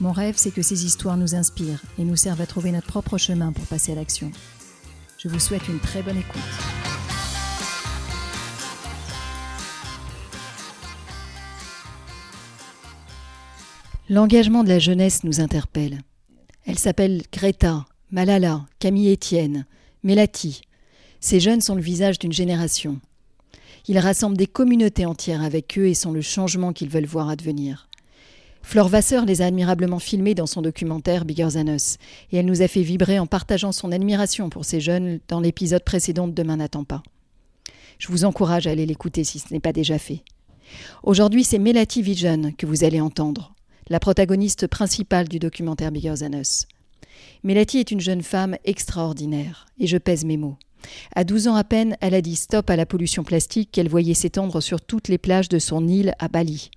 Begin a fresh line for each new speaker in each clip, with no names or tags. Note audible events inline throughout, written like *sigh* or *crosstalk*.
Mon rêve, c'est que ces histoires nous inspirent et nous servent à trouver notre propre chemin pour passer à l'action. Je vous souhaite une très bonne écoute. L'engagement de la jeunesse nous interpelle. Elle s'appelle Greta, Malala, Camille Etienne, Melati. Ces jeunes sont le visage d'une génération. Ils rassemblent des communautés entières avec eux et sont le changement qu'ils veulent voir advenir. Flore Vasseur les a admirablement filmés dans son documentaire Bigger Than Us, et elle nous a fait vibrer en partageant son admiration pour ces jeunes dans l'épisode précédent de Demain n'attend pas. Je vous encourage à aller l'écouter si ce n'est pas déjà fait. Aujourd'hui, c'est Melati Vision que vous allez entendre, la protagoniste principale du documentaire Bigger Than Us. Melati est une jeune femme extraordinaire, et je pèse mes mots. À 12 ans à peine, elle a dit stop à la pollution plastique qu'elle voyait s'étendre sur toutes les plages de son île à Bali.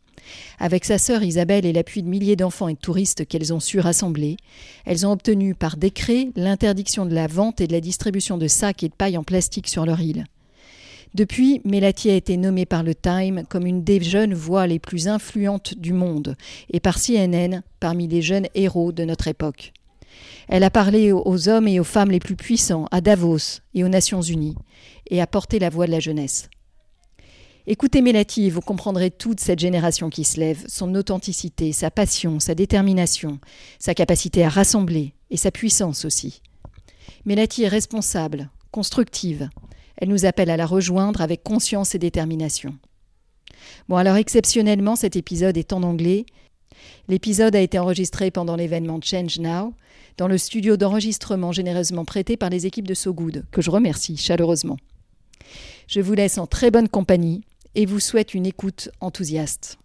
Avec sa sœur Isabelle et l'appui de milliers d'enfants et de touristes qu'elles ont su rassembler, elles ont obtenu par décret l'interdiction de la vente et de la distribution de sacs et de paille en plastique sur leur île. Depuis, Melati a été nommée par le Time comme une des jeunes voix les plus influentes du monde et par CNN parmi les jeunes héros de notre époque. Elle a parlé aux hommes et aux femmes les plus puissants à Davos et aux Nations Unies et a porté la voix de la jeunesse. Écoutez Melati et vous comprendrez toute cette génération qui se lève, son authenticité, sa passion, sa détermination, sa capacité à rassembler et sa puissance aussi. Melati est responsable, constructive. Elle nous appelle à la rejoindre avec conscience et détermination. Bon alors exceptionnellement cet épisode est en anglais. L'épisode a été enregistré pendant l'événement Change Now dans le studio d'enregistrement généreusement prêté par les équipes de So Good, que je remercie chaleureusement. Je vous laisse en très bonne compagnie et vous souhaite une écoute enthousiaste.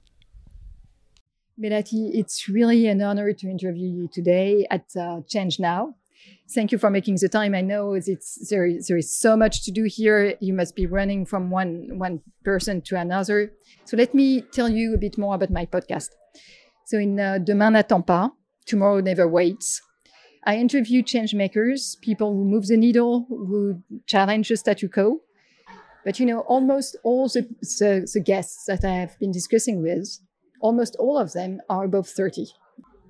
Melati, it's really an honor to interview you today at uh, Change Now. Thank you for making the time. I know it's there is, there is so much to do here. You must be running from one one person to another. So let me tell you a bit more about my podcast. So in uh, Demain n'attend pas, Tomorrow never waits. I interview change makers, people who move the needle, who challenge the statu quo, But you know, almost all the, the, the guests that I have been discussing with, almost all of them are above 30.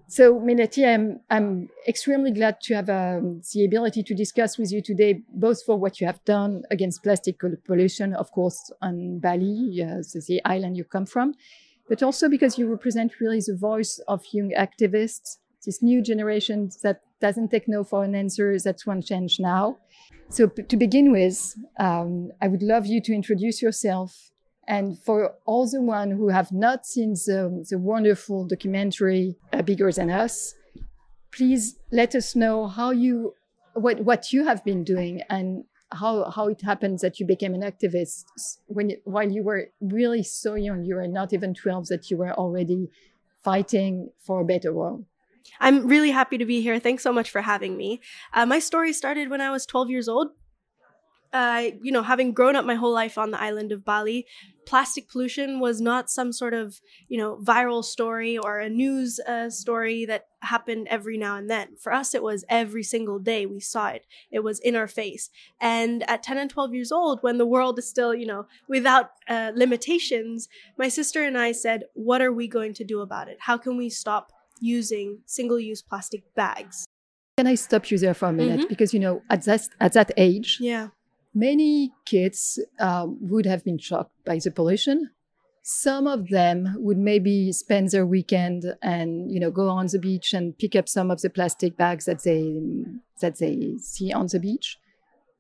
So, Melati, I'm, I'm extremely glad to have um, the ability to discuss with you today, both for what you have done against plastic pollution, of course, on Bali, uh, the island you come from, but also because you represent really the voice of young activists, this new generation that doesn't take no for an answer, that's one change now. So, to begin with, um, I would love you to introduce yourself. And for all the one who have not seen the, the wonderful documentary uh, Bigger Than Us, please let us know how you, what, what you have been doing and how, how it happens that you became an activist when, while you were really so young, you were not even 12, that you were already fighting for a better world.
I'm really happy to be here. Thanks so much for having me. Uh, my story started when I was 12 years old. Uh, you know, having grown up my whole life on the island of Bali, plastic pollution was not some sort of, you know, viral story or a news uh, story that happened every now and then. For us, it was every single day we saw it. It was in our face. And at 10 and 12 years old, when the world is still, you know, without uh, limitations, my sister and I said, what are we going to do about it? How can we stop using single use plastic bags.
Can I stop you there for a minute? Mm-hmm. Because, you know, at that, at that age,
yeah.
many kids um, would have been shocked by the pollution. Some of them would maybe spend their weekend and, you know, go on the beach and pick up some of the plastic bags that they, that they see on the beach.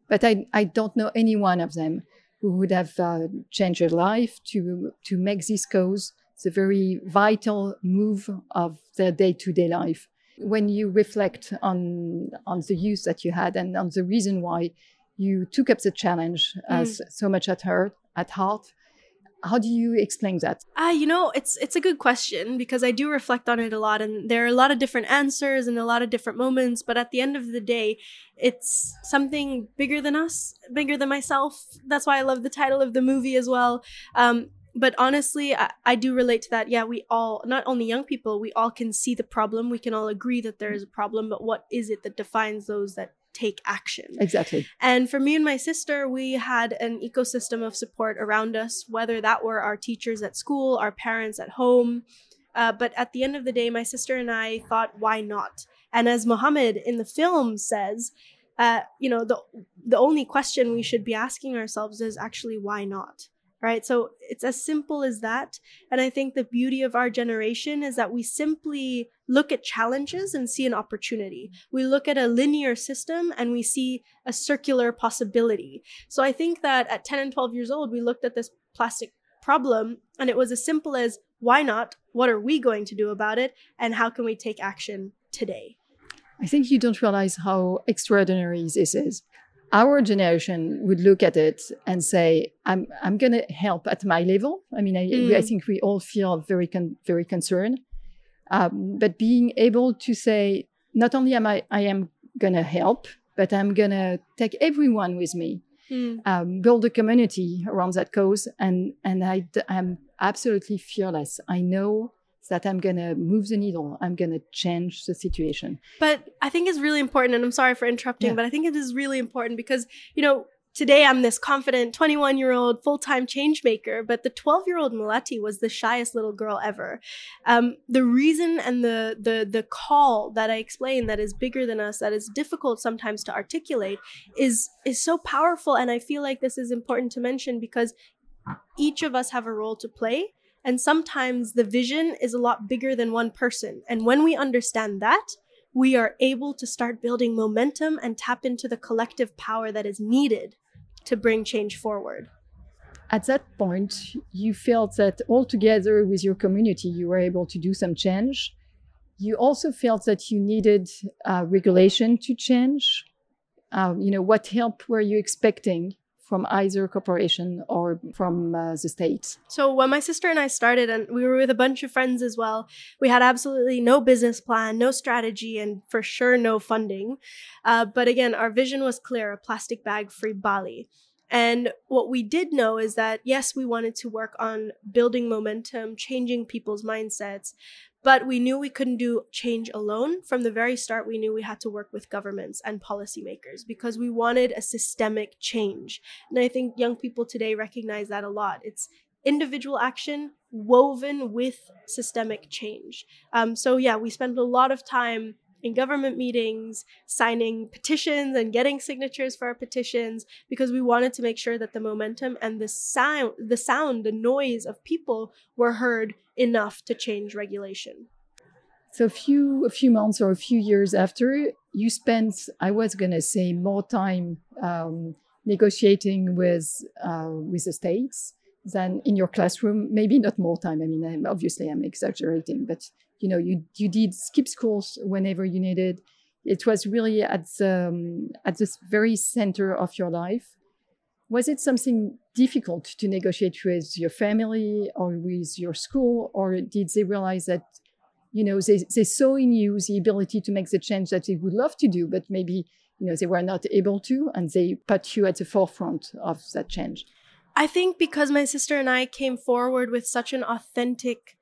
But I, I don't know any one of them who would have uh, changed their life to, to make this cause the very vital move of their day-to-day life. When you reflect on on the use that you had and on the reason why you took up the challenge as mm. so much at heart, at heart, how do you explain that?
Ah, uh, you know, it's it's a good question because I do reflect on it a lot, and there are a lot of different answers and a lot of different moments. But at the end of the day, it's something bigger than us, bigger than myself. That's why I love the title of the movie as well. Um, but honestly, I, I do relate to that. Yeah, we all, not only young people, we all can see the problem. We can all agree that there is a problem, but what is it that defines those that take action.
Exactly.
And for me and my sister, we had an ecosystem of support around us, whether that were our teachers at school, our parents at home. Uh, but at the end of the day, my sister and I thought, why not? And as Mohammed in the film says, uh, you know, the the only question we should be asking ourselves is actually why not? Right? So it's as simple as that. And I think the beauty of our generation is that we simply look at challenges and see an opportunity. We look at a linear system and we see a circular possibility. So I think that at 10 and 12 years old, we looked at this plastic problem and it was as simple as why not? What are we going to do about it? And how can we take action today?
I think you don't realize how extraordinary this is our generation would look at it and say, "I'm I'm going to help at my level." I mean, I, mm. I think we all feel very con- very concerned, um, but being able to say, not only am I I am going to help, but I'm going to take everyone with me, mm. um, build a community around that cause, and and I am absolutely fearless. I know that I'm going to move the needle. I'm going to change the situation.
But I think it's really important, and I'm sorry for interrupting, yeah. but I think it is really important because, you know, today I'm this confident 21 year old full time change maker, but the 12 year old Melati was the shyest little girl ever. Um, the reason and the, the, the call that I explain that is bigger than us, that is difficult sometimes to articulate, is, is so powerful. And I feel like this is important to mention because each of us have a role to play and sometimes the vision is a lot bigger than one person. And when we understand that, we are able to start building momentum and tap into the collective power that is needed to bring change forward.
At that point, you felt that all together with your community, you were able to do some change. You also felt that you needed uh, regulation to change. Um, you know, what help were you expecting from either corporation or from uh, the states.
So when my sister and I started, and we were with a bunch of friends as well, we had absolutely no business plan, no strategy, and for sure no funding. Uh, but again, our vision was clear: a plastic bag free Bali. And what we did know is that, yes, we wanted to work on building momentum, changing people's mindsets, but we knew we couldn't do change alone. From the very start, we knew we had to work with governments and policymakers because we wanted a systemic change. And I think young people today recognize that a lot. It's individual action woven with systemic change. Um, so, yeah, we spent a lot of time in government meetings, signing petitions and getting signatures for our petitions because we wanted to make sure that the momentum and the sound, the sound, the noise of people were heard enough to change regulation.
So a few a few months or a few years after, you spent, I was gonna say, more time um, negotiating with uh, with the states than in your classroom. Maybe not more time. I mean, I'm, obviously, I'm exaggerating, but you know, you you did skip schools whenever you needed. It was really at the um, at the very center of your life. Was it something difficult to negotiate with your family or with your school, or did they realize that you know they, they saw in you the ability to make the change that they would love to do, but maybe you know they were not able to, and they put you at the forefront of that change?
I think because my sister and I came forward with such an authentic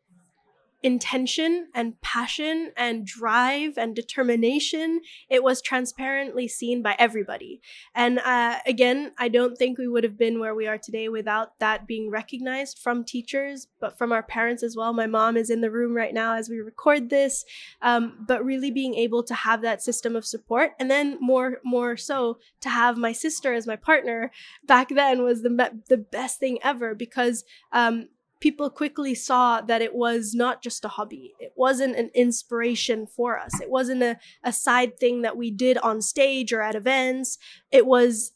intention and passion and drive and determination. It was transparently seen by everybody. And uh, again, I don't think we would have been where we are today without that being recognized from teachers, but from our parents as well. My mom is in the room right now as we record this, um, but really being able to have that system of support, and then more more so to have my sister as my partner back then was the the best thing ever because um, people quickly saw that it was not just a hobby. It wasn't an inspiration for us. It wasn't a, a side thing that we did on stage or at events. It was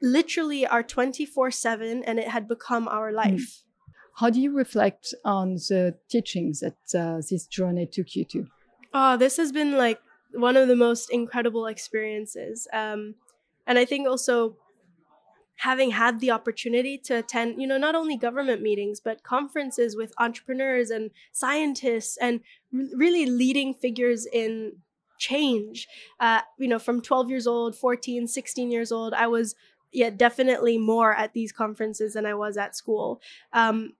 literally our 24 7 and it had become our hmm. life.
How do you reflect on the teachings that uh, this journey took you to?
Oh, this has been like one of the most incredible experiences. Um, and I think also having had the opportunity to attend, you know, not only government meetings, but conferences with entrepreneurs and scientists and really leading figures in change. Uh, you know, from 12 years old, 14, 16 years old, I was yeah, definitely more at these conferences than I was at school. Um,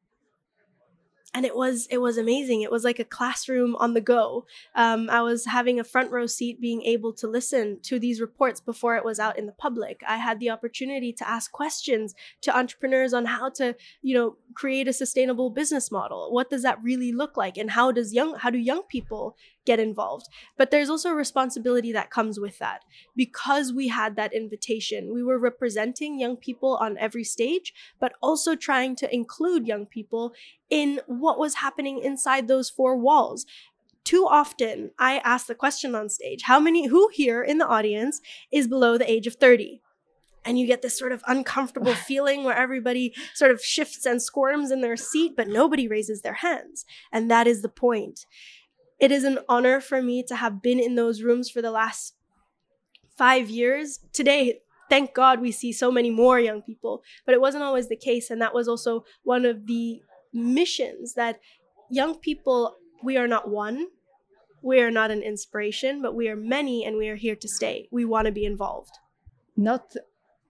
and it was it was amazing. It was like a classroom on the go. Um, i was having a front row seat being able to listen to these reports before it was out in the public. I had the opportunity to ask questions to entrepreneurs on how to you know create a sustainable business model. What does that really look like? And how does young how do young people get involved. But there's also a responsibility that comes with that. Because we had that invitation, we were representing young people on every stage, but also trying to include young people in what was happening inside those four walls too often I ask the question on stage how many, who here in the audience is below the age of 30? And you get this sort of uncomfortable *sighs* feeling where everybody sort of shifts and squirms in their seat, but nobody raises their hands. And that is the point it is an honor for me to have been in those rooms for the last five years. Today, thank God we see so many more young people, but it wasn't always the case. And that was also one of the missions that young people, we are not one, we are not an inspiration, but we are many and we are here to stay. We want to be involved.
Not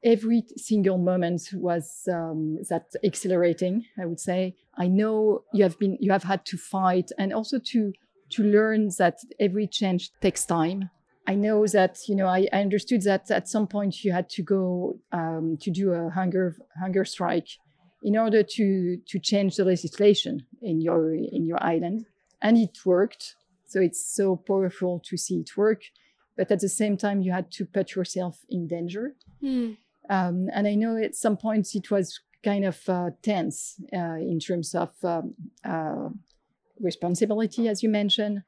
every single moment was um, that exhilarating, I would say. I know you have been, you have had to fight and also to to learn that every change takes time. I know that you know I, I understood that at some point you had to go um, to do a hunger hunger strike in order to to change the legislation in your in your island, and it worked. So it's so powerful to see it work, but at the same time you had to put yourself in danger. Mm. Um, and I know at some points it was kind of uh, tense uh, in terms of um, uh, responsibility, as you mentioned,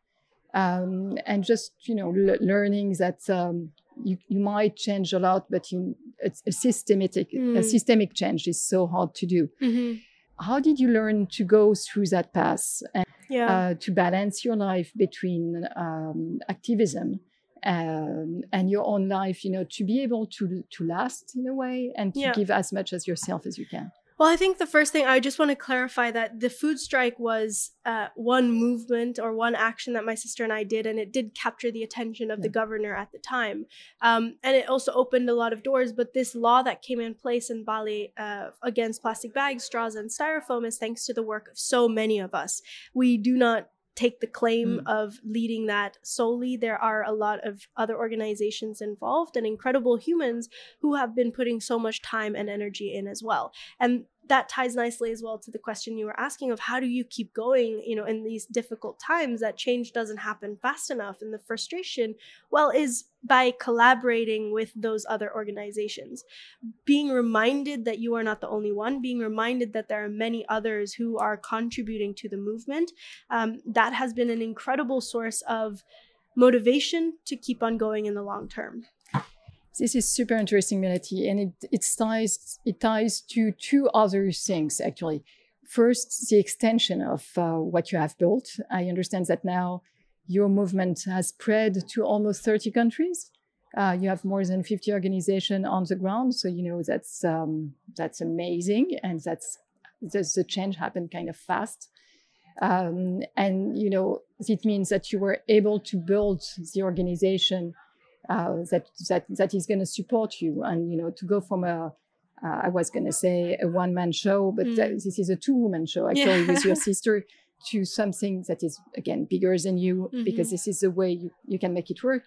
um, and just you know learning that um, you, you might change a lot, but you, it's a systematic mm. a systemic change is so hard to do. Mm-hmm. How did you learn to go through that path and yeah. uh, to balance your life between um, activism um, and your own life? You know, to be able to to last in a way and to yeah. give as much as yourself as you can.
Well, I think the first thing I just want to clarify that the food strike was uh, one movement or one action that my sister and I did, and it did capture the attention of the governor at the time. Um, and it also opened a lot of doors. But this law that came in place in Bali uh, against plastic bags, straws, and styrofoam is thanks to the work of so many of us. We do not take the claim mm. of leading that solely. There are a lot of other organizations involved and incredible humans who have been putting so much time and energy in as well. And that ties nicely as well to the question you were asking of how do you keep going you know in these difficult times that change doesn't happen fast enough and the frustration well is by collaborating with those other organizations. Being reminded that you are not the only one being reminded that there are many others who are contributing to the movement um, that has been an incredible source of motivation to keep on going in the long term
this is super interesting, Melati, and it, it ties it ties to two other things actually. First, the extension of uh, what you have built. I understand that now your movement has spread to almost 30 countries. Uh, you have more than 50 organizations on the ground, so you know that's um, that's amazing, and that's the change happened kind of fast. Um, and you know it means that you were able to build the organization uh, that that that is going to support you and you know to go from a uh, I was going to say a one man show, but mm. this is a two woman show actually yeah. with your *laughs* sister to something that is again bigger than you mm-hmm. because this is the way you, you can make it work.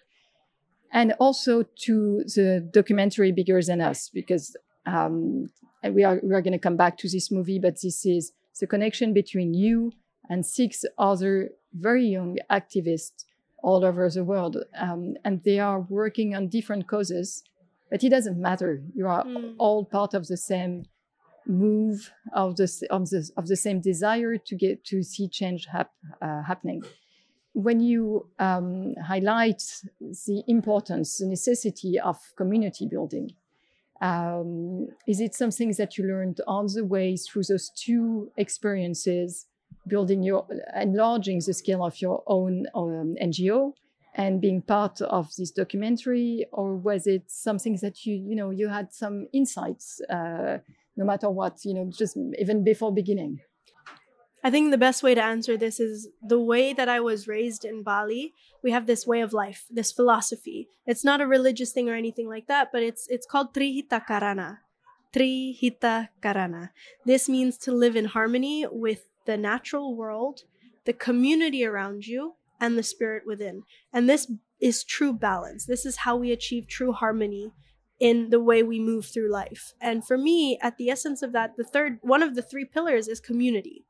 And also to the documentary Bigger Than Us because um, and we are we are going to come back to this movie, but this is the connection between you and six other very young activists all over the world. Um, and they are working on different causes, but it doesn't matter. You are mm. all part of the same move of the, of the, of the same desire to get to see change hap, uh, happening. When you um, highlight the importance, the necessity of community building, um, is it something that you learned on the way through those two experiences building your enlarging the scale of your own um, NGO and being part of this documentary, or was it something that you you know you had some insights, uh, no matter what, you know, just even before beginning?
I think the best way to answer this is the way that I was raised in Bali. We have this way of life, this philosophy. It's not a religious thing or anything like that, but it's it's called Tri Hita Karana. Tri Hita Karana. This means to live in harmony with the natural world, the community around you, and the spirit within. And this is true balance. This is how we achieve true harmony in the way we move through life. And for me, at the essence of that, the third one of the three pillars is community.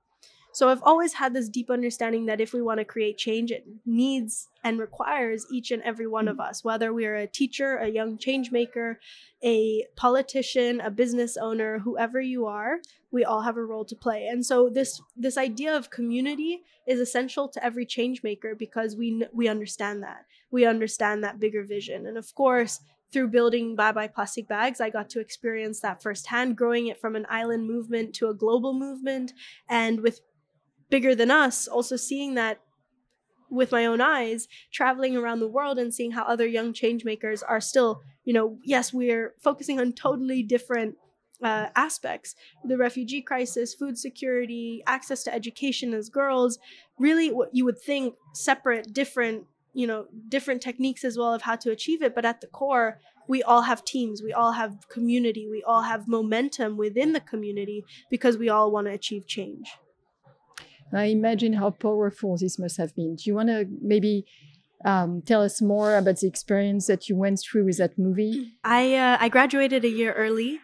So I've always had this deep understanding that if we want to create change, it needs and requires each and every one of mm. us, whether we're a teacher, a young change maker, a politician, a business owner, whoever you are, we all have a role to play. And so this this idea of community is essential to every change maker because we we understand that. We understand that bigger vision. And of course, through building Bye Bye Plastic Bags, I got to experience that firsthand, growing it from an island movement to a global movement. And with bigger than us, also seeing that with my own eyes, traveling around the world and seeing how other young change makers are still, you know, yes, we're focusing on totally different uh, aspects the refugee crisis, food security, access to education as girls, really what you would think separate, different, you know, different techniques as well of how to achieve it. But at the core, we all have teams, we all have community, we all have momentum within the community because we all want to achieve change.
I imagine how powerful this must have been. Do you want to maybe um, tell us more about the experience that you went through with that movie?
I uh, I graduated a year early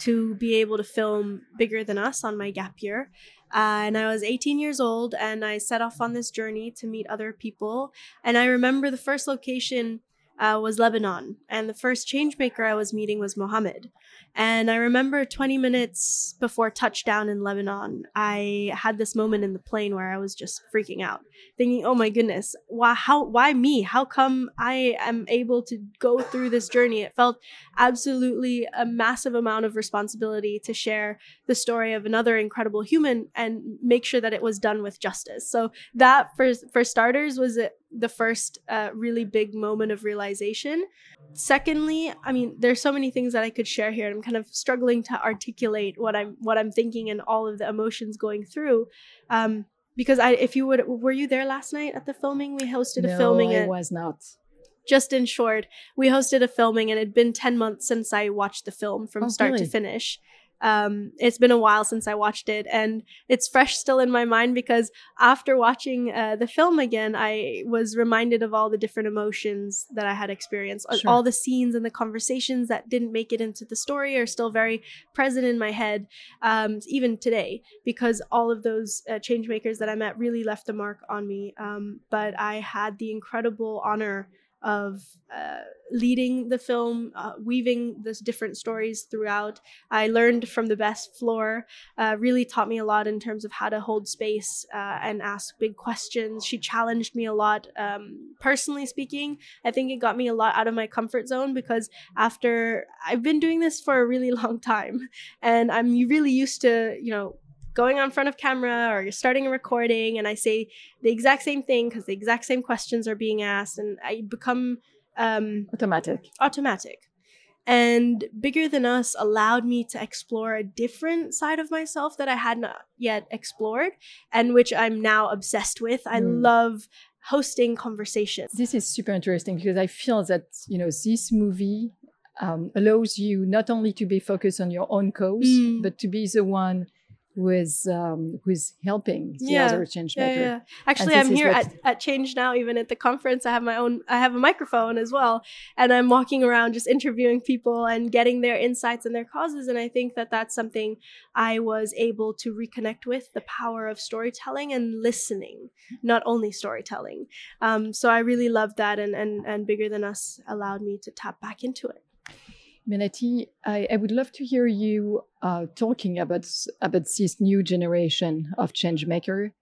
to be able to film Bigger Than Us on my gap year. Uh, and I was 18 years old, and I set off on this journey to meet other people. And I remember the first location uh, was Lebanon, and the first changemaker I was meeting was Mohammed. And I remember 20 minutes before touchdown in Lebanon, I had this moment in the plane where I was just freaking out, thinking, "Oh my goodness, why how why me? How come I am able to go through this journey?" It felt absolutely a massive amount of responsibility to share the story of another incredible human and make sure that it was done with justice. So that for for starters was the first uh, really big moment of realization. Secondly, I mean, there's so many things that I could share here. I'm kind of struggling to articulate what I'm what I'm thinking and all of the emotions going through. Um, because I, if you would, were you there last night at the filming? We hosted
no,
a filming.
I
at,
was not.
Just in short, we hosted a filming, and it'd been ten months since I watched the film from
Oh,
start
really?
to finish. Um, it's been a while since I watched it, and it's fresh still in my mind because after watching uh, the film again, I was reminded of all the different emotions that I had experienced.
Sure.
All the scenes and the conversations that didn't make it into the story are still very present in my head, um, even today, because all of those uh, change makers that I met really left a mark on me. Um, but I had the incredible honor of uh, leading the film, uh, weaving these different stories throughout. I learned from the best Flore, uh, really taught me a lot in terms of how to hold space uh, and ask big questions. She challenged me a lot, um, personally speaking. I think it got me a lot out of my comfort zone because after I've been doing this for a really *laughs* long time and I'm really used to, you know, going on front of camera or you're starting a recording and I say the exact same thing because the exact same questions are being asked and I become um,
Automatic.
automatic. And Bigger Than Us allowed me to explore a different side of myself that I had not yet explored and which I'm now obsessed with. I
Hmm.
love hosting conversations.
This is super interesting because I feel that you know this movie um, allows you not only to be focused on your own cause,
Mm.
but to be the one who is um, who is helping the
Yeah.
other change
Yeah,
maker.
yeah. Actually, I'm here at, at Change Now, even at the conference. I have my own, I have a microphone as well. And I'm walking around just interviewing people and getting their insights and their causes. And I think that that's something I was able to reconnect with the power of storytelling and listening, not only storytelling. Um, so I really loved that. And, and, and Bigger Than Us allowed me to tap back into it.
Melati, I, I would love to hear you uh, talking about about this new generation of change maker.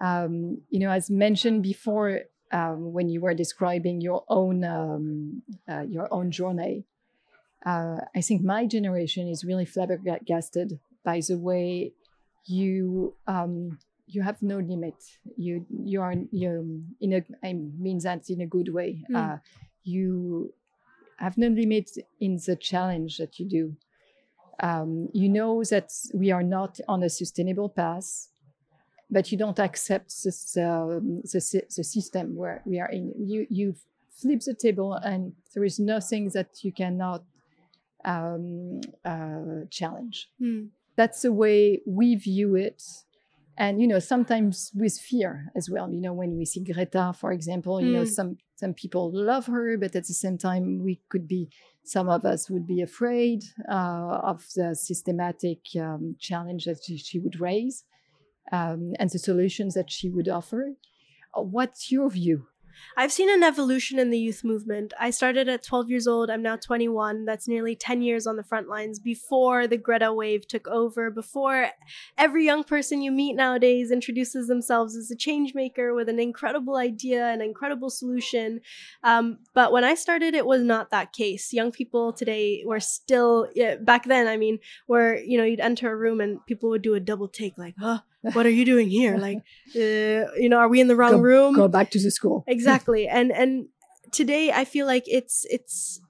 Um, you know, as mentioned before, um, when you were describing your own um, uh, your own journey, uh, I think my generation is really flabbergasted by the way you um, you have no limit. You you are you in a I mean that in a good way.
Mm.
Uh, you have no limit in the challenge that you do. Um, you know that we are not on a sustainable path, but you don't accept this, the, the system where we are in. You you flip the table, and there is nothing that you cannot um, uh, challenge.
Mm.
That's the way we view it. And you know, sometimes with fear as well. You know, when we see Greta, for example, you know,
Mm.
some some people love her, but at the same time, we could be some of us would be afraid uh, of the systematic um, challenge that she, she would raise um, and the solutions that she would offer. Uh, What's your view?
I've seen an evolution in the youth movement. I started at 12 years old. I'm now 21. That's nearly 10 years on the front lines before the Greta wave took over, before every young person you meet nowadays introduces themselves as a change maker with an incredible idea, an incredible solution. Um, but when I started, it was not that case. Young people today were still, back then, I mean, where, you know, you'd enter a room and people would do a double take, like, huh, what are you doing here? Like, *laughs* uh, you know, are we in the wrong
Go-
room?
Go back to the school. *laughs*
exactly and and today i feel like it's it's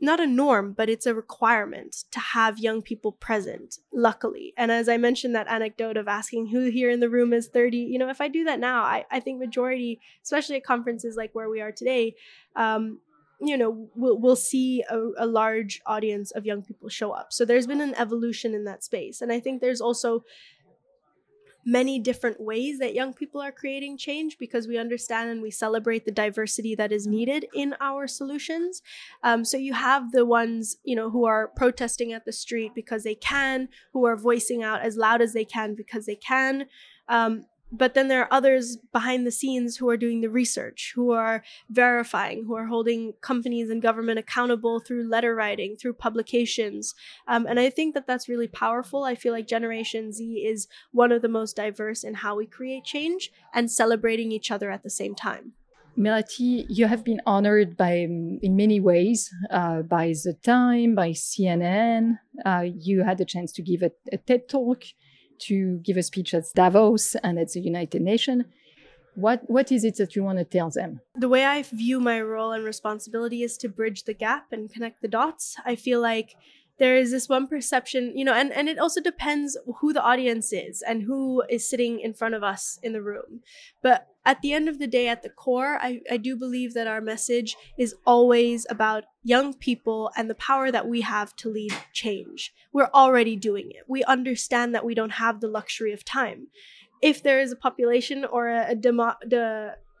not a norm but it's a requirement to have young people present luckily and as i mentioned that anecdote of asking who here in the room is 30 you know if i do that now i, I think majority especially at conferences like where we are today um, you know we'll, we'll see a, a large audience of young people show up so there's been an evolution in that space and i think there's also many different ways that young people are creating change because we understand and we celebrate the diversity that is needed in our solutions. Um, so you have the ones, you know, who are protesting at the street because they can, who are voicing out as loud as they can because they can. Um, but then there are others behind the scenes who are doing the research, who are verifying, who are holding companies and government accountable through letter writing, through publications. Um, and I think that that's really powerful. I feel like Generation Z is one of the most diverse in how we create change and celebrating each other at the same time.
Melati, you have been honored by, um, in many ways, uh, by the Time, by CNN. Uh, you had the chance to give a, a TED talk, to give a speech at Davos and at the United Nations. What what is it that you want to tell them?
The way I view my role and responsibility is to bridge the gap and connect the dots. I feel like there is this one perception, you know, and, and it also depends who the audience is and who is sitting in front of us in the room. But at the end of the day, at the core, I, I do believe that our message is always about young people and the power that we have to lead change. We're already doing it. We understand that we don't have the luxury of time. If there is a population or a, a demo,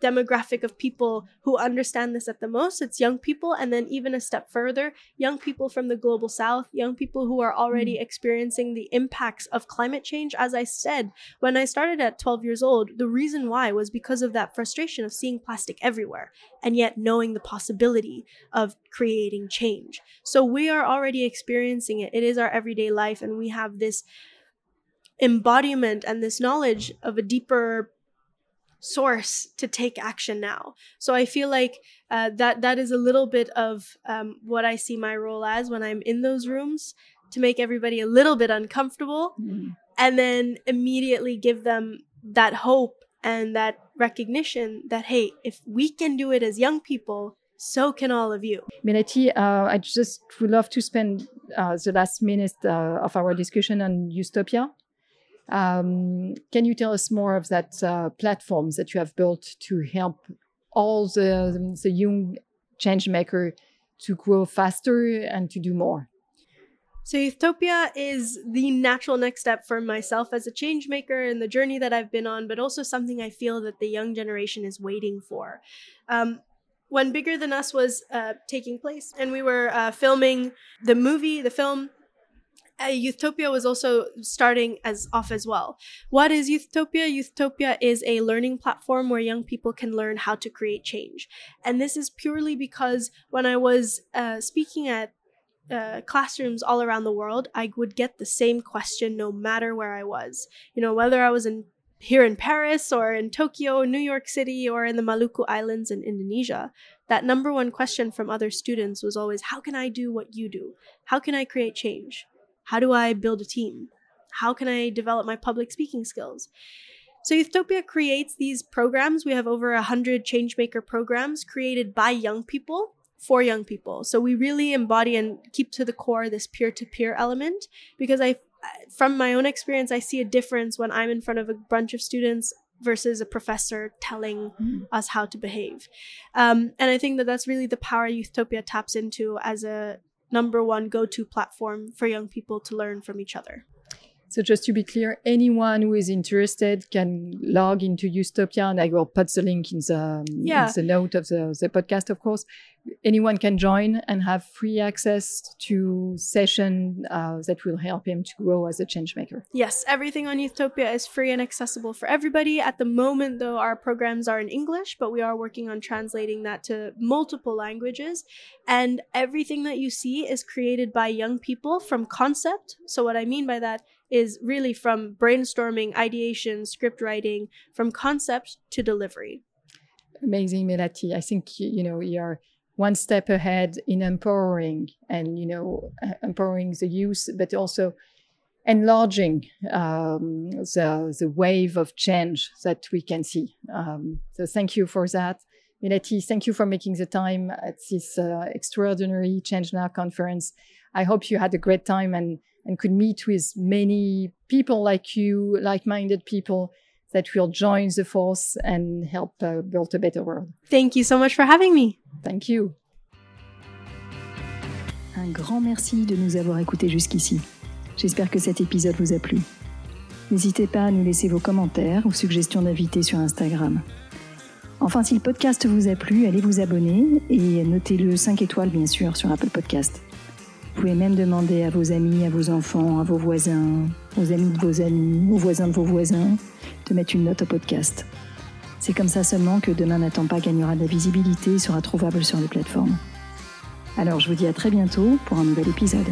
demographic of people who understand this at the most. It's young people and then even a step further young people from the global south young people who are already
Mm.
experiencing the impacts of climate change. As i said when i started at 12 years old the reason why was because of that frustration of seeing plastic everywhere and yet knowing the possibility of creating change. So we are already experiencing it. It is our everyday life and we have this embodiment and this knowledge of a deeper source to take action now. So I feel like uh, that that is a little bit of um, what I see my role as when I'm in those rooms to make everybody a little bit uncomfortable,
Mm.
and then immediately give them that hope and that recognition that hey, if we can do it as young people, so can all of you.
Melati, uh, I just would love to spend uh, the last minute uh, of our discussion on Youthopia. Um, can you tell us more of that uh, platforms that you have built to help all the, the young change maker to grow faster and to do more?
So Youthopia is the natural next step for myself as a change maker and the journey that I've been on, but also something I feel that the young generation is waiting for. Um, when Bigger Than Us was uh, taking place and we were uh, filming the movie, the film, uh, Youthopia was also starting as off as well. What is Youthopia? Youthopia is a learning platform where young people can learn how to create change, and this is purely because when I was uh, speaking at uh, classrooms all around the world, I would get the same question no matter where I was. You know, whether I was in here in Paris or in Tokyo, New York City, or in the Maluku Islands in Indonesia, that number one question from other students was always, How can I do what you do? How can I create change? How do I build a team? How can I develop my public speaking skills? So Youthopia creates these programs. We have over a hundred changemaker programs created by young people for young people. So we really embody and keep to the core this peer-to-peer element because I from my own experience I see a difference when I'm in front of a bunch of students versus a professor telling mm. us how to behave. Um, and I think that that's really the power Youthopia taps into as a number one go-to platform for young people to learn from each other.
So just to be clear, anyone who is interested can log into Youthopia, and I will put the link in the, yeah. in the note of the, the podcast, of course. Anyone can join and have free access to session uh, that will help him to grow as a change maker.
Yes, everything on Youthopia is free and accessible for everybody. At the moment, though, our programs are in English, but we are working on translating that to multiple languages. And everything that you see is created by young people from concept. So what I mean by that is really from brainstorming, ideation, script writing, from concept to delivery.
Amazing, Melati. I think you know you're one step ahead in empowering and you know uh, empowering the youth, but also enlarging um, the the wave of change that we can see. Um, so thank you for that. Melati, thank you for making the time at this uh, extraordinary Change Now conference. I hope you had a great time and and could meet with many people like you, like minded people that will join the force and help uh, build a better world.
Thank you so much for having me.
Thank you. Un grand merci de nous avoir écoutés jusqu'ici. J'espère que cet épisode vous a plu. N'hésitez pas à nous laisser vos commentaires ou suggestions d'invités sur Instagram. Enfin, si le podcast vous a plu, allez vous abonner et notez-le 5 étoiles bien sûr sur Apple Podcast. Vous pouvez même demander à vos amis, à vos enfants, à vos voisins, aux amis de vos amis, aux voisins de vos voisins, de mettre une note au podcast. C'est comme ça seulement que Demain n'attend pas gagnera de la visibilité et sera trouvable sur les plateformes. Alors je vous dis à très bientôt pour un nouvel épisode.